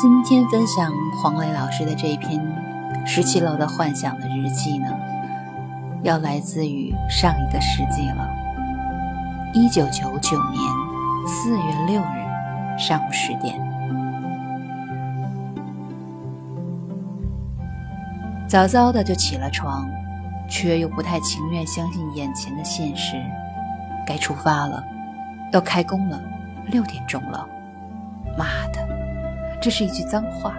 今天分享黄磊老师的这一篇《十七楼的幻想》的日记呢，要来自于上一个世纪了。一九九九年四月六日上午十点，早早的就起了床，却又不太情愿相信眼前的现实。该出发了，要开工了，六点钟了。妈的，这是一句脏话。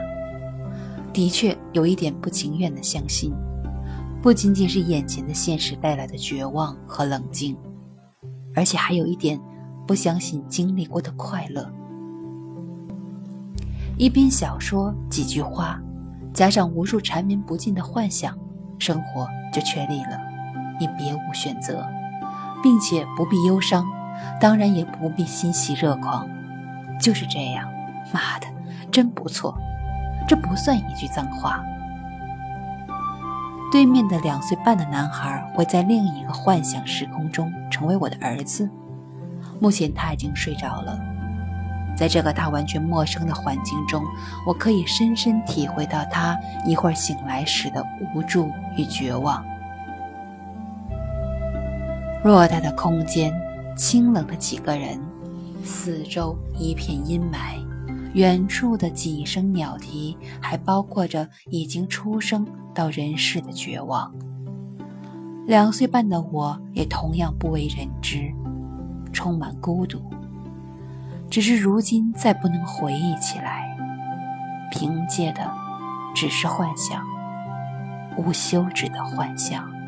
的确有一点不情愿的相信，不仅仅是眼前的现实带来的绝望和冷静，而且还有一点不相信经历过的快乐。一篇小说几句话，加上无数缠绵不尽的幻想，生活就确立了。你别无选择，并且不必忧伤，当然也不必欣喜若狂。就是这样，妈的，真不错，这不算一句脏话。对面的两岁半的男孩会在另一个幻想时空中成为我的儿子。目前他已经睡着了，在这个他完全陌生的环境中，我可以深深体会到他一会儿醒来时的无助与绝望。偌大的空间，清冷的几个人。四周一片阴霾，远处的几声鸟啼，还包括着已经出生到人世的绝望。两岁半的我也同样不为人知，充满孤独。只是如今再不能回忆起来，凭借的只是幻想，无休止的幻想。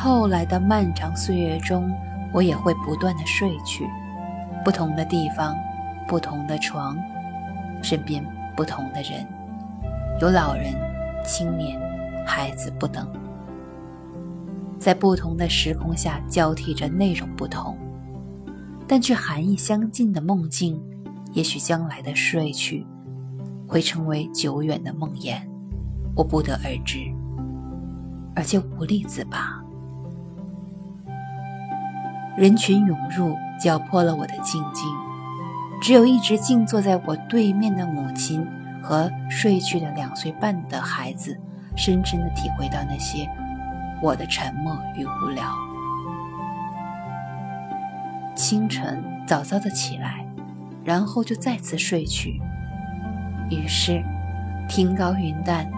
后来的漫长岁月中，我也会不断的睡去，不同的地方，不同的床，身边不同的人，有老人、青年、孩子不等，在不同的时空下交替着内容不同，但却含义相近的梦境，也许将来的睡去，会成为久远的梦魇，我不得而知，而且无力自拔。人群涌入，搅破了我的静静。只有一直静坐在我对面的母亲和睡去的两岁半的孩子，深深的体会到那些我的沉默与无聊。清晨早早的起来，然后就再次睡去。于是，天高云淡，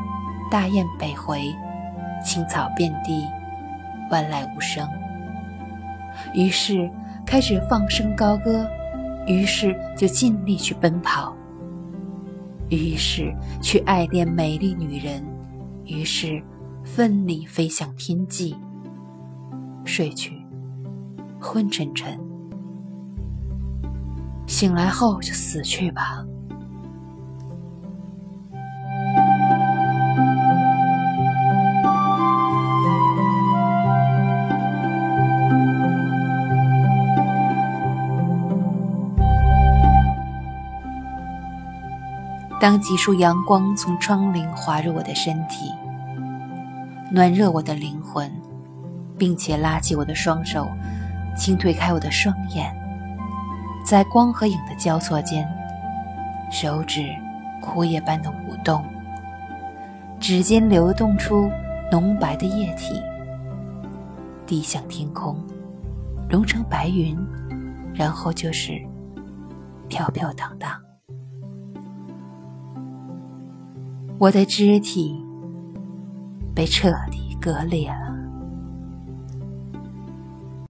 大雁北回，青草遍地，万籁无声。于是开始放声高歌，于是就尽力去奔跑，于是去爱恋美丽女人，于是奋力飞向天际。睡去，昏沉沉，醒来后就死去吧。当几束阳光从窗棂滑入我的身体，暖热我的灵魂，并且拉起我的双手，轻推开我的双眼，在光和影的交错间，手指枯叶般的舞动，指尖流动出浓白的液体，滴向天空，融成白云，然后就是飘飘荡荡。我的肢体被彻底割裂了。